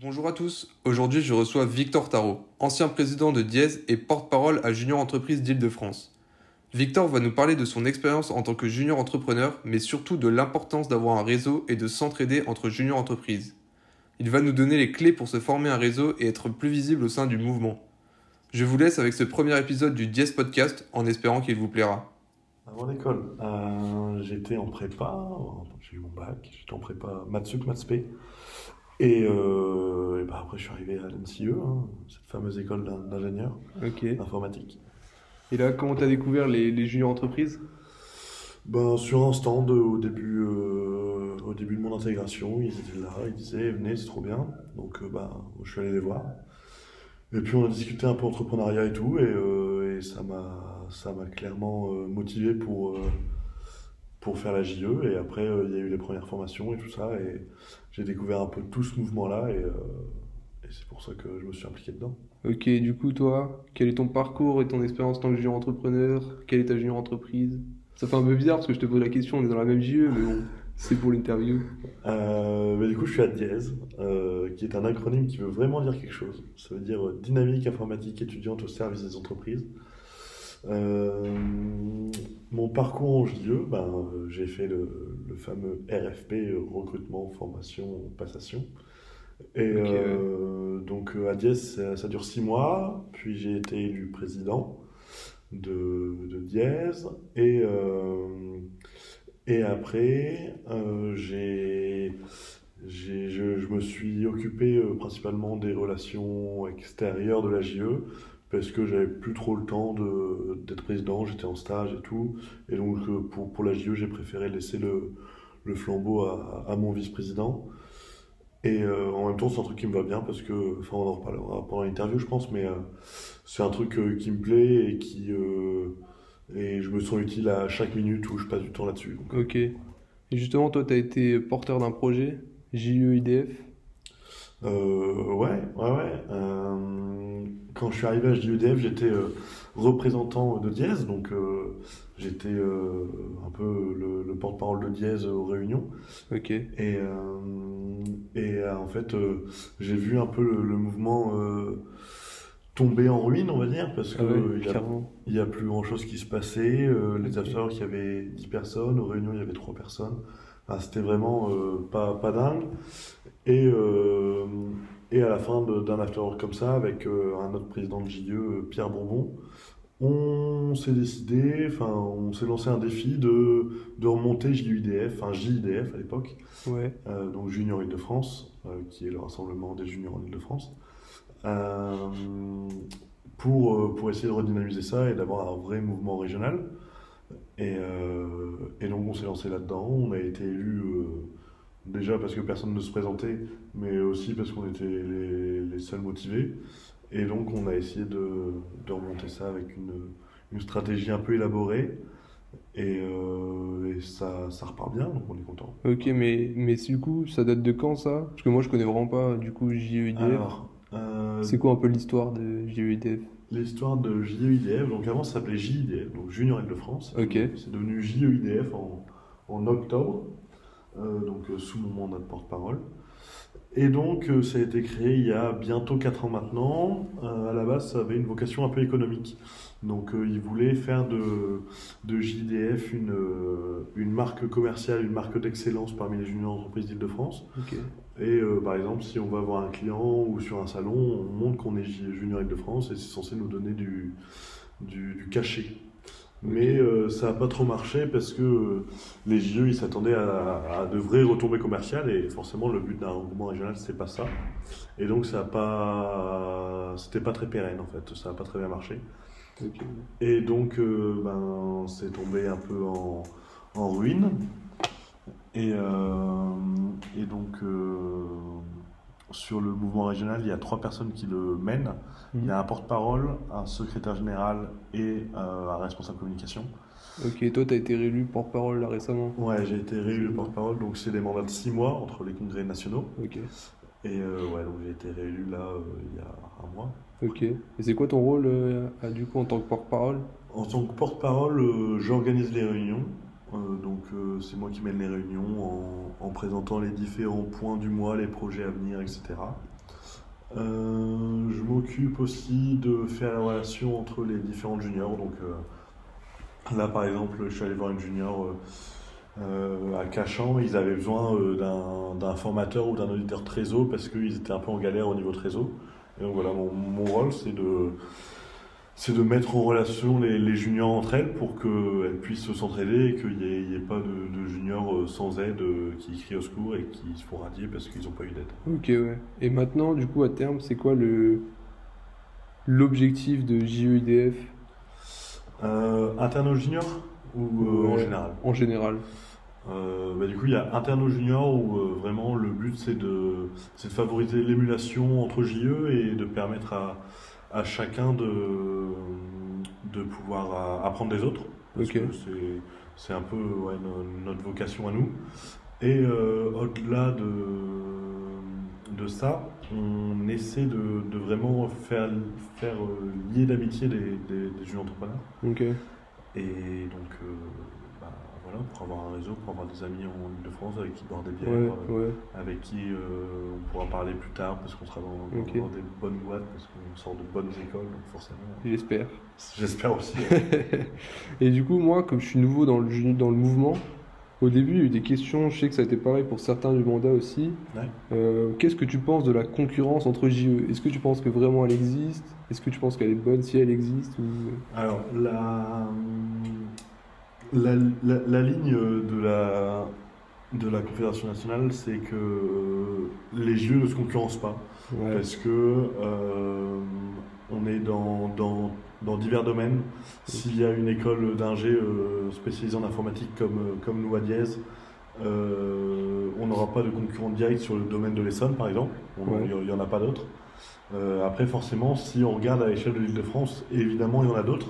Bonjour à tous, aujourd'hui je reçois Victor Tarot, ancien président de Diez et porte-parole à Junior Entreprise d'Île-de-France. Victor va nous parler de son expérience en tant que junior entrepreneur, mais surtout de l'importance d'avoir un réseau et de s'entraider entre junior entreprises. Il va nous donner les clés pour se former un réseau et être plus visible au sein du mouvement. Je vous laisse avec ce premier épisode du Diez Podcast en espérant qu'il vous plaira. Avant l'école, euh, j'étais en prépa, j'ai eu mon bac, j'étais en prépa Matsup, Matspé. Et, euh, et bah après, je suis arrivé à l'NCE, hein, cette fameuse école d'in- d'ingénieurs Ok. informatique. Et là, comment t'as découvert les, les juniors entreprises? Ben, sur un stand euh, au début, euh, au début de mon intégration, ils étaient là, ils disaient venez, c'est trop bien. Donc euh, ben, je suis allé les voir. Et puis on a discuté un peu entrepreneuriat et tout, et, et ça m'a ça m'a clairement motivé pour, pour faire la JE. Et après, euh, il y a eu les premières formations et tout ça, et j'ai découvert un peu tout ce mouvement-là, et, euh, et c'est pour ça que je me suis impliqué dedans. Ok, du coup, toi, quel est ton parcours et ton expérience en tant que junior entrepreneur? Quelle est ta junior entreprise? Ça fait un peu bizarre parce que je te pose la question, on est dans la même JE, mais bon, c'est pour l'interview. Euh, bah, du coup, je suis à Diez, euh, qui est un acronyme qui veut vraiment dire quelque chose. Ça veut dire Dynamique informatique étudiante au service des entreprises. Euh, mon parcours en JE, ben, euh, j'ai fait le, le fameux RFP, euh, recrutement, formation, passation. Et Ok, euh, donc à Diez, ça, ça dure six mois, puis j'ai été élu président de, de Diez, et, euh, et après, j'ai, j'ai, je, je me suis occupé euh, principalement des relations extérieures de la JE parce que j'avais plus trop le temps d'être président, j'étais en stage et tout. Et donc, euh, pour, pour la JE, j'ai préféré laisser le, le flambeau à, à mon vice-président. Et euh, en même temps, c'est un truc qui me va bien parce que, enfin, on en reparlera pendant l'interview, je pense, mais euh, c'est un truc qui me plaît et qui. et je me sens utile à chaque minute où je passe du temps là-dessus. Ok. Et justement, toi, t'as été porteur d'un projet, JE IDF. Euh, ouais, ouais, ouais. Euh, quand je suis arrivé à JEDF, j'étais euh, représentant de Diez, donc euh, j'étais un peu le, le porte-parole de Diez aux réunions. Ok. Et, et en fait, j'ai vu un peu le, le mouvement tomber en ruine, on va dire, parce que Ah ouais, il a il a plus grand chose qui se passait. les afters, il y avait 10 personnes. Aux réunions, il y avait 3 personnes. Enfin, c'était vraiment euh, pas, pas dingue. Et, euh, et à la fin d'un after comme ça, avec euh, un autre président de JE, Pierre Bonbon, on s'est décidé, enfin, on s'est lancé un défi de, de remonter JUIDF, enfin JIDF à l'époque, Ouais. euh, donc Junior Île-de-France, euh, qui est le rassemblement des juniors en Île-de-France, euh, pour, pour essayer de redynamiser ça et d'avoir un vrai mouvement régional. Et, euh, et donc on s'est lancé là-dedans, on a été élu déjà parce que personne ne se présentait, mais aussi parce qu'on était les, les seuls motivés. Et donc on a essayé de, de remonter ça avec une, une stratégie un peu élaborée. Et, euh, et ça, ça repart bien, donc on est content. Ok, mais, mais du coup, ça date de quand ça? Parce que moi, je connais vraiment pas, du coup, JE IDF. Alors, euh, C'est quoi un peu l'histoire de JE IDF l'histoire de JEIDF, donc avant ça s'appelait JIDF, donc Junior Île-de-France. Ok. C'est devenu JEIDF en, en octobre, euh, donc euh, sous mon mandat de porte-parole. Et donc euh, ça a été créé il y a bientôt 4 ans maintenant. Euh, à la base, ça avait une vocation un peu économique. Donc ils voulaient faire de, de JDF une, euh, une marque commerciale, une marque d'excellence parmi les juniors entreprises d'Île-de-France. Et euh, par exemple, si on va voir un client ou sur un salon, on montre qu'on est Junior Île-de-France et c'est censé nous donner du, du, du cachet. Mais euh, ça n'a pas trop marché parce que euh, les JE ils s'attendaient à, à de vraies retombées commerciales et forcément le but d'un regroupement régional c'est pas ça. Et donc ça a pas, c'était pas très pérenne en fait, ça n'a pas très bien marché. Et donc, ben, c'est tombé un peu en, en ruine. Et, euh, et donc, euh, sur le mouvement régional, il y a trois personnes qui le mènent. Il y a un porte-parole, un secrétaire général et euh, un responsable communication. Ok, toi, t'as été réélu porte-parole là récemment. Ouais, j'ai été réélu porte-parole, donc c'est des mandats de six mois entre les congrès nationaux. Ok. Et euh, ouais, donc j'ai été réélu là euh, il y a un mois. Ok. Et c'est quoi ton rôle, du coup, en tant que porte-parole? En tant que porte-parole, j'organise les réunions. Euh, donc euh, c'est moi qui mène les réunions en, en présentant les différents points du mois, les projets à venir, etc. je m'occupe aussi de faire la relation entre les différents juniors. Donc là, par exemple, je suis allé voir une junior à Cachan. Ils avaient besoin d'un formateur ou d'un auditeur trésor parce qu'ils étaient un peu en galère au niveau trésor. Et donc voilà, mon rôle, c'est de c'est de mettre en relation les, juniors entre elles pour qu'elles puissent s'entraider et qu'il n'y ait, pas de, juniors euh, sans aide euh, qui crient au secours et qui se font radier parce qu'ils n'ont pas eu d'aide. Ok, ouais. Et maintenant, du coup, à terme, c'est quoi le l'objectif de JEIDF euh, Interne aux juniors ou en général? En général. bah, du coup, il y a interne aux juniors où vraiment le but c'est de, de favoriser l'émulation entre JE et de permettre à à chacun de, de pouvoir apprendre des autres. Parce que c'est un peu notre vocation à nous. Et euh, au-delà de, de ça, on essaie de, de vraiment faire, faire euh, lier d'amitié des, des, des, jeunes entrepreneurs. Et donc, euh, pour avoir un réseau, pour avoir des amis en Ile-de-France avec qui boire des bières, euh, avec qui euh, on pourra parler plus tard parce qu'on sera dans, des bonnes boîtes, parce qu'on sort de bonnes écoles, donc forcément. J'espère. J'espère aussi. et du coup, moi, comme je suis nouveau dans le, dans le mouvement, au début, il y a eu des questions, je sais que ça a été pareil pour certains du mandat aussi. Euh, qu'est-ce que tu penses de la concurrence entre JE Est-ce que tu penses que vraiment elle existe? Est-ce que tu penses qu'elle est bonne si elle existe Alors, la la, la, ligne de la, de la Confédération nationale, c'est que euh, les jeux ne se concurrencent pas. Parce que euh, on est dans, dans, dans, divers domaines. S'il y a une école d'ingé euh, spécialisée en informatique comme, comme nous à Diez, on n'aura pas de concurrent direct sur le domaine de l'Essonne, par exemple. Il n'y en a pas d'autres. après, forcément, si on regarde à l'échelle de l'île de France, évidemment, il y en a d'autres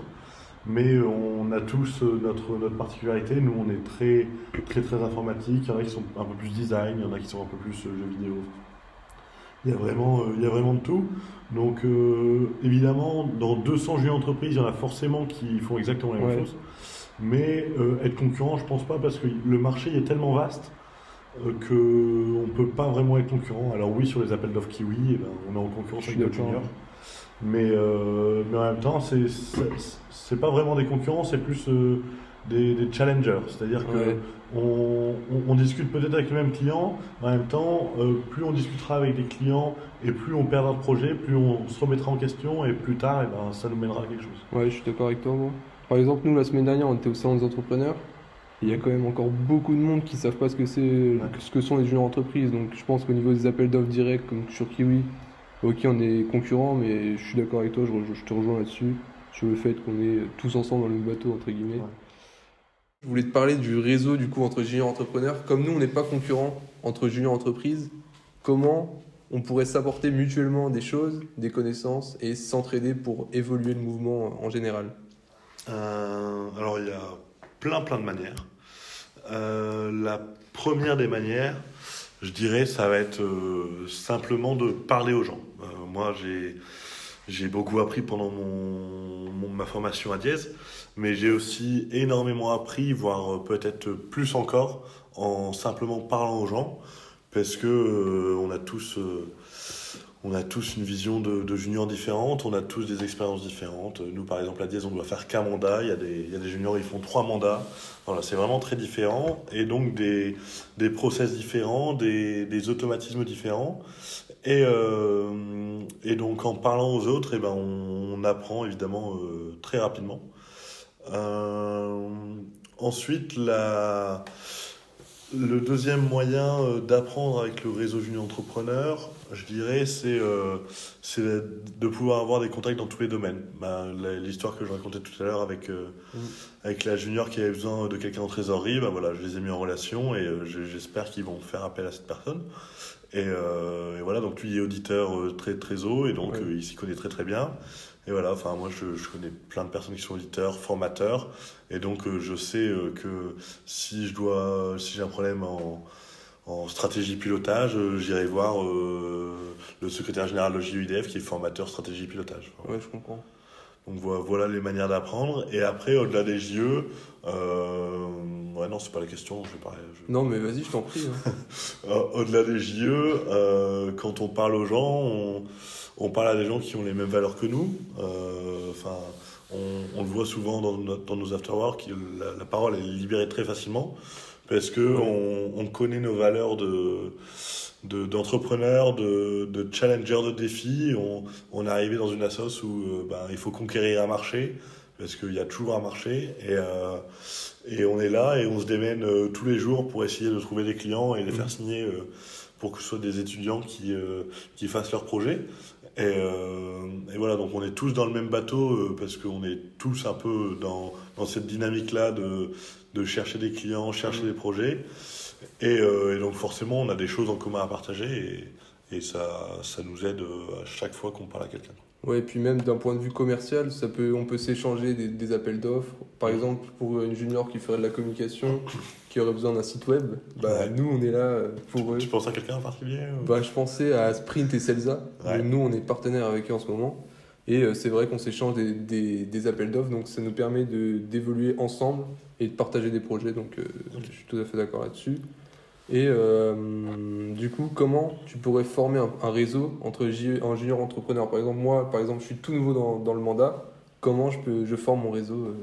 mais on a tous euh, notre, notre particularité. Nous, on est très, très, très informatique. Il y en a qui sont un peu plus design, il y en a qui sont un peu plus euh, jeux vidéo. Il y a vraiment, euh, il y a vraiment de tout. Donc, évidemment, dans 200 jeux entreprises, il y en a forcément qui font exactement la même chose. Mais être concurrent, je pense pas, parce que le marché est tellement vaste qu'on ne peut pas vraiment être concurrent. Alors oui, sur les appels d'offres Kiwi, eh ben, on est en concurrence avec d'autres juniors. Mais, mais en même temps, c'est c'est pas vraiment des concurrents, c'est plus euh, des, des, challengers. C'est-à-dire qu'on on, on, discute peut-être avec le même client, en même temps, euh, plus on discutera avec des clients et plus on perdra de projet, plus on se remettra en question et plus tard, et eh ben, ça nous mènera à quelque chose. Ouais, je suis d'accord avec toi. Moi. Par exemple, nous, la semaine dernière, on était au salon des entrepreneurs. Il y a quand même encore beaucoup de monde qui ne savent pas ce que c'est, ce que sont les juniors entreprises. Donc, je pense qu'au niveau des appels d'offres directs, comme sur Kiwi, ok, on est concurrents, mais je suis d'accord avec toi, je, je te rejoins là-dessus sur le fait qu'on est tous ensemble dans le même bateau, entre guillemets. Je voulais te parler du réseau du coup entre juniors entrepreneurs. Comme nous, on n'est pas concurrents entre juniors entreprises, comment on pourrait s'apporter mutuellement des choses, des connaissances et s'entraider pour évoluer le mouvement en général? Euh, Alors, il y a plein, plein de manières. Euh, la première des manières, je dirais, ça va être euh, simplement de parler aux gens. moi, j'ai j'ai beaucoup appris pendant mon, ma formation à Diez, mais j'ai aussi énormément appris, voire peut-être plus encore, en simplement parlant aux gens, parce que euh, on a tous euh, on a tous une vision de, juniors différente, on a tous des expériences différentes. Nous, par exemple, à Diez, on doit faire qu'un mandat. Il y, a des, juniors, ils font trois mandats. Voilà, c'est vraiment très différent. Et donc, des, des process différents, des, automatismes différents. Et, euh, et donc en parlant aux autres, eh ben, on, apprend évidemment euh, très rapidement. Euh, ensuite, le deuxième moyen d'apprendre avec le réseau junior entrepreneur, je dirais, c'est euh, de pouvoir avoir des contacts dans tous les domaines. Bah, L'histoire que je racontais tout à l'heure avec, euh, mm. avec la junior qui avait besoin de quelqu'un en trésorerie, bah, voilà, je les ai mis en relation et j'espère qu'ils vont faire appel à cette personne. Et, et, voilà, donc lui est auditeur très très haut et donc il s'y connaît très très bien. Et voilà, enfin moi je, je, connais plein de personnes qui sont auditeurs, formateurs, et donc euh, je sais euh, que si je dois, si j'ai un problème en, en stratégie pilotage, euh, j'irai voir le secrétaire général de JUIDF qui est formateur stratégie pilotage. Ouais, je comprends. Donc voilà, les manières d'apprendre. Et après, au-delà des JE, ouais, non, c'est pas la question. Je vais parler, je- Non, mais vas-y, je t'en prie. hein. Euh, Au-delà des JE, euh, quand on parle aux gens, on, on parle à des gens qui ont les mêmes valeurs que nous. Euh, on, on le voit souvent dans, notre- dans nos afterworks, la, la parole est libérée très facilement parce que on, on connaît nos valeurs de de- d'entrepreneurs, de, de challengers de défis. On, on est arrivé dans une assoce où euh, ben, il faut conquérir un marché parce qu'il y a toujours un marché et euh, et on est là et on se démène euh, tous les jours pour essayer de trouver des clients et les faire signer pour que ce soit des étudiants qui, qui fassent leur projet. Et, euh, et voilà, donc on est tous dans le même bateau euh, parce qu'on est tous un peu dans, dans cette dynamique-là de, de chercher des clients, chercher des projets. Et, euh, et donc forcément, on a des choses en commun à partager et, et ça, ça nous aide à chaque fois qu'on parle à quelqu'un. Ouais, et puis même d'un point de vue commercial, ça peut, on peut s'échanger des, des appels d'offres. Par exemple, pour une junior qui ferait de la communication, qui aurait besoin d'un site web, bah, Ouais. nous, on est là euh, pour eux. Tu penses à quelqu'un en particulier ou- Bah, je pensais à Sprint et Celsa. Ouais. Nous, on est partenaires avec eux en ce moment. Et euh, c'est vrai qu'on s'échange des, des, des appels d'offres, donc ça nous permet d'évoluer ensemble et de partager des projets. Donc euh, je suis tout à fait d'accord là-dessus. Et euh, du coup, comment tu pourrais former un, un réseau entre un junior entrepreneur? Par exemple, moi, par exemple, je suis tout nouveau dans, dans le mandat. Comment je, peux, je forme mon réseau euh,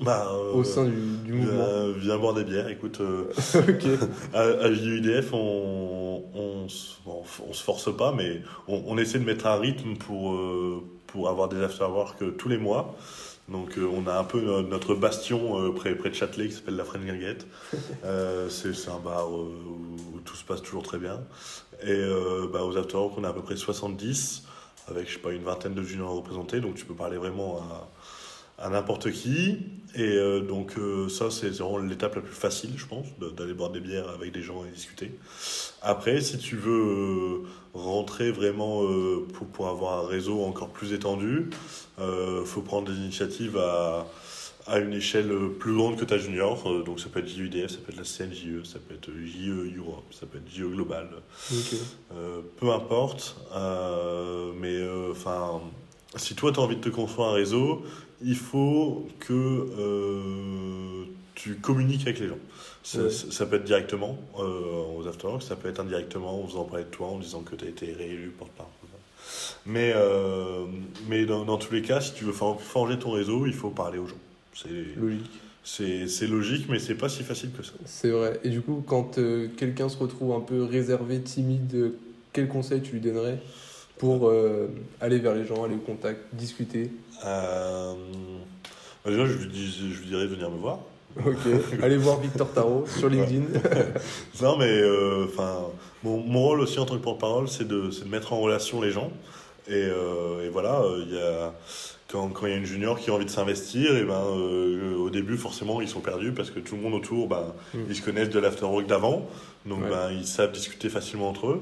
Bah, euh, au sein du, du mouvement viens, viens boire des bières. Écoute, euh, à, à JUIDF, on, on, on se force pas, mais on, on essaie de mettre un rythme pour, euh, pour avoir des afterwork tous les mois. Donc euh, on a un peu no- notre bastion euh, près, près de Châtelet qui s'appelle la Frenguinguette. Euh, c'est c'est un bar euh, où, tout se passe toujours très bien. Et euh, bah, aux afterwork, on a à peu près 70, avec je sais pas une vingtaine de juniors représentés, donc tu peux parler vraiment à, à n'importe qui. Et euh, donc euh, ça, c'est vraiment l'étape la plus facile, je pense, d'aller boire des bières avec des gens et discuter. Après, si tu veux euh, rentrer vraiment pour, pour avoir un réseau encore plus étendu, euh, faut prendre des initiatives à, à une échelle plus grande que ta junior. Donc ça peut être JUDF, ça peut être la CNJE, ça peut être JE Europe, ça peut être JE Global. Peu importe, mais enfin, si toi tu as envie de te construire un réseau, il faut que euh, tu communiques avec les gens. Ça, Ouais. ça peut être directement euh, aux afterworks, ça peut être indirectement en faisant parler de toi, en disant que tu as été réélu porte-parole. Mais, euh, mais dans, dans tous les cas, si tu veux for- forger ton réseau, il faut parler aux gens. C'est Logique. c'est- logique, mais c'est pas si facile que ça. C'est vrai. Et du coup, quand euh, quelqu'un se retrouve un peu réservé, timide, quel conseil tu lui donnerais pour aller vers les gens, aller au contact, discuter? Euh, déjà, je lui, dis, je lui dirais de venir me voir. Ok. Allez voir Victor Tarot sur LinkedIn. Non, mais euh, mon, mon rôle aussi en tant que porte-parole, c'est de, c'est de mettre en relation les gens. Et, euh, et voilà, euh, il quand quand il y a une junior qui a envie de s'investir, et ben, euh, au début, forcément, ils sont perdus parce que tout le monde autour, ben, Mm. ils se connaissent de l'afterwork d'avant. Donc, Ouais. ben, ils savent discuter facilement entre eux.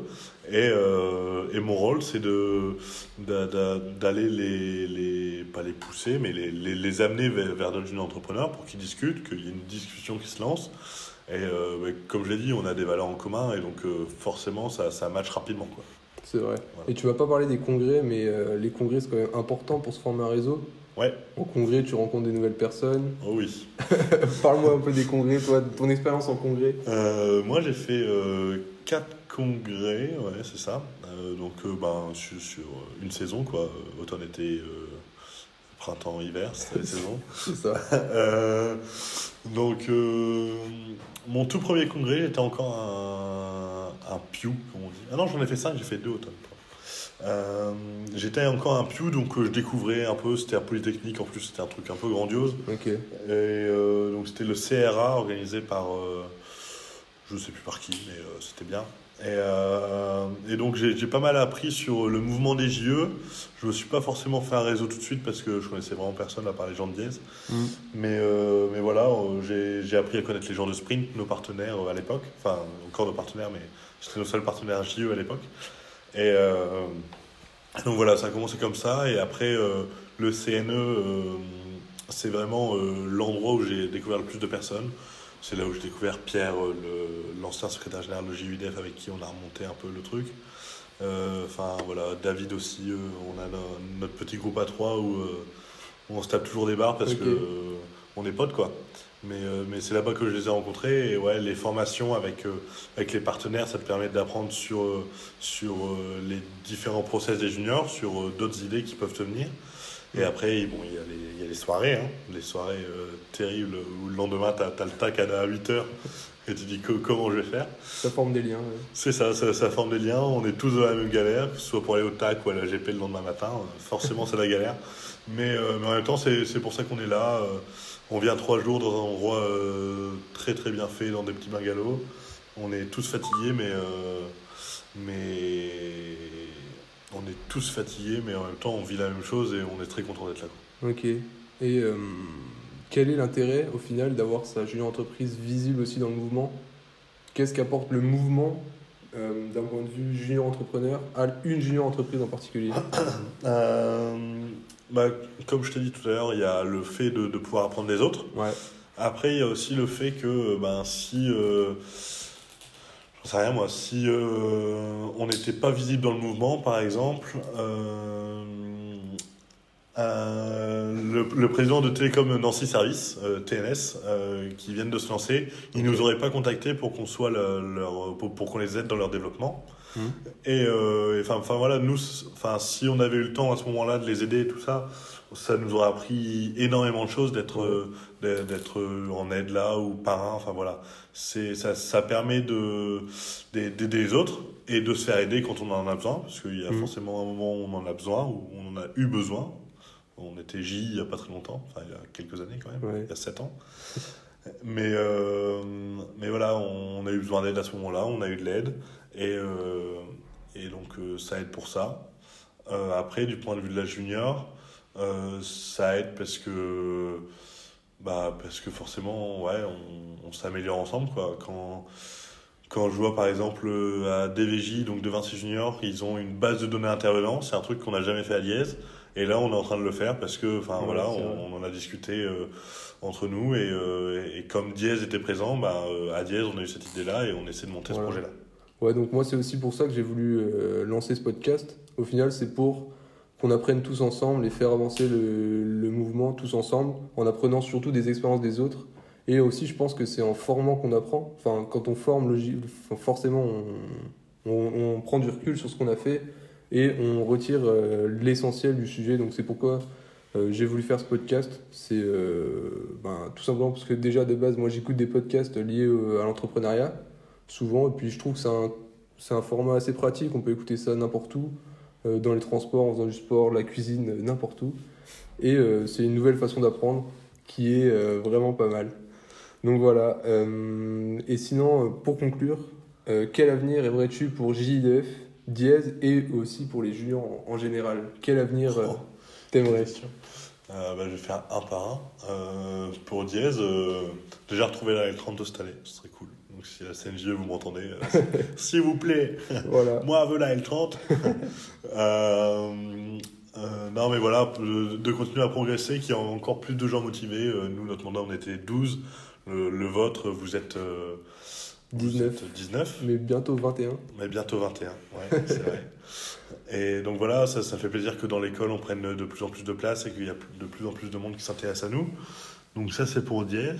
Et, euh, et mon rôle, c'est de, d'a- d'a- d'aller les, les, pas les pousser, mais les, les, les amener vers, vers d'autres jeunes entrepreneurs pour qu'ils discutent, qu'il y ait une discussion qui se lance. Et euh, ouais, comme je l'ai dit, on a des valeurs en commun et donc euh, forcément ça, ça match rapidement. Quoi. C'est vrai. Et tu vas pas parler des congrès, mais euh, les congrès, c'est quand même important pour se former un réseau. Ouais, Au congrès, tu rencontres des nouvelles personnes. oh oui. Parle-moi un peu des congrès, toi, de ton expérience en congrès. Euh, moi j'ai fait euh, quatre congrès, ouais, c'est ça. Euh, donc ben, sur, sur une saison, quoi. Automne, été, printemps, hiver, c'était les saisons. C'est ça. Donc, mon tout premier congrès, j'étais encore un, un Pew, comme on dit. Ah non, j'en ai fait cinq, j'ai fait deux automnes. Euh, j'étais encore un Pew, donc euh, je découvrais un peu, c'était un polytechnique, en plus c'était un truc un peu grandiose. Ok. Et euh, donc c'était le CRA organisé par, je sais plus par qui, mais c'était bien. Et, euh, et donc j'ai pas mal appris sur le mouvement des JE. Je me suis pas forcément fait un réseau tout de suite parce que je connaissais vraiment personne à part les gens de Diez. Mm. Mais, euh, mais voilà, euh, j'ai- appris à connaître les gens de Sprint, nos partenaires à l'époque. Enfin, encore nos partenaires, mais c'était nos seuls partenaires JE à l'époque. Et euh, donc voilà, ça a commencé comme ça. Et après, le CNE, c'est vraiment l'endroit où j'ai découvert le plus de personnes. C'est là où j'ai découvert Pierre, euh, le- l'ancien secrétaire général de JUDF, avec qui on a remonté un peu le truc. Euh, Enfin voilà, David aussi, euh, on a no- notre petit groupe à trois où, on se tape toujours des barres parce Ok. que on est potes quoi. Mais, euh, mais c'est là-bas que je les ai rencontrés. Et ouais, les formations avec, euh, avec les partenaires, ça te permet d'apprendre sur, euh, sur les différents process des juniors, sur d'autres idées qui peuvent te venir. Et après, bon, il y, a les, il y a les soirées, hein, les soirées euh, terribles où le lendemain, tu as, le tac à 8h et tu dis que, comment je vais faire? Ça forme des liens. ouais. C'est ça, ça, ça forme des liens. On est tous dans la même galère, que ce soit pour aller au TAC ou à la GP le lendemain matin. Forcément, c'est la galère. Mais, euh, mais en même temps, c'est c'est pour ça qu'on est là. euh, On vient trois jours dans un endroit très très bien fait, dans des petits bungalows. On est tous fatigués, mais, mais on est tous fatigués, mais en même temps, on vit la même chose et on est très content d'être là. Ok. Et euh, quel est l'intérêt au final d'avoir sa junior entreprise visible aussi dans le mouvement? Qu'est-ce qu'apporte le mouvement euh, d'un point de vue junior entrepreneur à une junior entreprise en particulier? Euh, bah, comme je t'ai dit tout à l'heure, il y a le fait de, de pouvoir apprendre des autres. Ouais. Après, il y a aussi le fait que ben, si. Euh, J'en sais rien moi, si euh, on n'était pas visible dans le mouvement, par exemple, euh, le, le président de Télécom Nancy Service, euh, TNS, euh, qui viennent de se lancer, ils nous auraient pas contactés pour qu'on soit le- leur, pour, pour qu'on les aide dans leur développement. Mhm. Et enfin, voilà, nous, enfin si on avait eu le temps à ce moment-là de les aider et tout ça, ça nous aurait appris énormément de choses d'être d'être en aide là ou parrain. Enfin voilà, c'est ça, ça permet de d'aider les autres et de se faire aider quand on en a besoin, parce qu'il y a Mhm. forcément un moment où on en a besoin, où on en a eu besoin. On était J il y a pas très longtemps, enfin il y a quelques années quand même, Ouais. il y a 7 ans. Mais, euh, mais voilà, on a eu besoin d'aide à ce moment-là, on a eu de l'aide, et, euh, et donc euh, ça aide pour ça. Après, du point de vue de la junior, ça aide parce que, bah, parce que forcément, ouais, on, on s'améliore ensemble. Quoi. Quand, quand je vois par exemple à DVJ, donc de Vinci Junior, ils ont une base de données intervenants, c'est un truc qu'on n'a jamais fait à Liège. Et là, on est en train de le faire parce que, enfin Ouais, voilà, on, on en a discuté euh, entre nous et, euh, et, comme Diez était présent, bah, euh, à Diez, on a eu cette idée-là et on essaie de monter Voilà. ce projet-là. Ouais, donc moi c'est aussi pour ça que j'ai voulu euh, lancer ce podcast. Au final, c'est pour qu'on apprenne tous ensemble et faire avancer le, le mouvement tous ensemble, en apprenant surtout des expériences des autres. Et aussi, je pense que c'est en formant qu'on apprend. Enfin, quand on forme, forcément, on, on, on prend du recul sur ce qu'on a fait et on retire euh, l'essentiel du sujet. Donc c'est pourquoi euh, j'ai voulu faire ce podcast. C'est euh, ben, tout simplement parce que déjà de base, moi j'écoute des podcasts liés à l'entrepreneuriat souvent. Et puis je trouve que c'est un, c'est un format assez pratique. On peut écouter ça n'importe où, dans les transports, en faisant du sport, la cuisine, n'importe où. Et c'est une nouvelle façon d'apprendre qui est vraiment pas mal. Donc voilà. et sinon, pour conclure, quel avenir aimerais-tu pour JIDF, Diez et aussi pour les juniors en, en général Quel avenir Oh. t'aimerais Euh, bah, je vais faire un par un. Euh, pour Diez, euh, déjà retrouver la L32 cette année, ce serait cool. Donc si la CNJ vous m'entendez, s'il vous plaît, Voilà. moi veux la L30. Euh, euh, non mais voilà, de, de continuer à progresser, qu'il y ait encore plus de gens motivés. Nous, notre mandat, on était 12. Le, le vôtre, vous êtes, 19. êtes 19. Mais bientôt 21. Mais bientôt 21, ouais, c'est vrai. Et donc voilà, ça, ça fait plaisir que dans l'école, on prenne de plus en plus de place et qu'il y a de plus en plus de monde qui s'intéresse à nous. Donc ça, c'est pour Diez.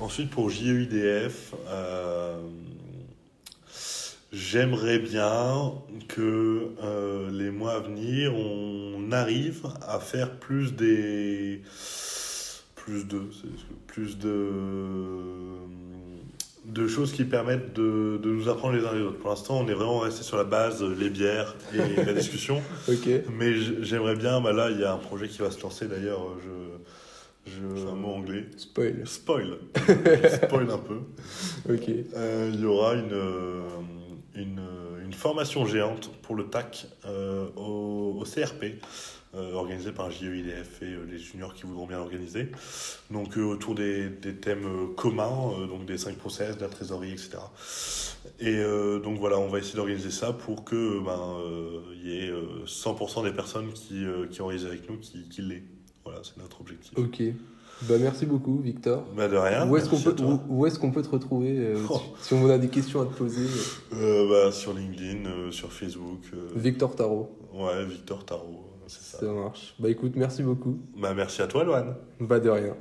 Ensuite, pour JEIDF, euh, j'aimerais bien que euh, les mois à venir, on arrive à faire plus des... Plus de... Plus de de choses qui permettent de, de nous apprendre les uns les autres. Pour l'instant, on est vraiment resté sur la base, euh, les bières et la discussion. Mais j'aimerais bien, bah là, il y a un projet qui va se lancer d'ailleurs, euh, je, un mot anglais. Spoil. Spoil. Je spoil un peu. Ok. Euh, il y aura une, euh, une, une formation géante pour le TAC euh, au, CRP, euh, organisée par JEIDF et euh, les juniors qui voudront bien l'organiser. Donc euh, autour des, thèmes communs, donc des 5 process, de la trésorerie, etc. Et donc voilà, on va essayer d'organiser ça pour que ben, y ait euh, 100% des personnes qui, qui organisent avec nous qui, qui l'aient. Voilà, c'est notre objectif. Ok. Bah merci beaucoup, Victor. Bah de rien. Où est-ce qu'on peut, où, où est-ce qu'on peut te retrouver euh, Oh. si- on a des questions à te poser Euh, bah, sur LinkedIn, euh, sur Facebook. euh, Victor Tarot, Ouais, Victor Tarot, c'est ça. ça marche. Bah écoute, merci beaucoup. Bah, merci à toi, Loane. Bah de rien.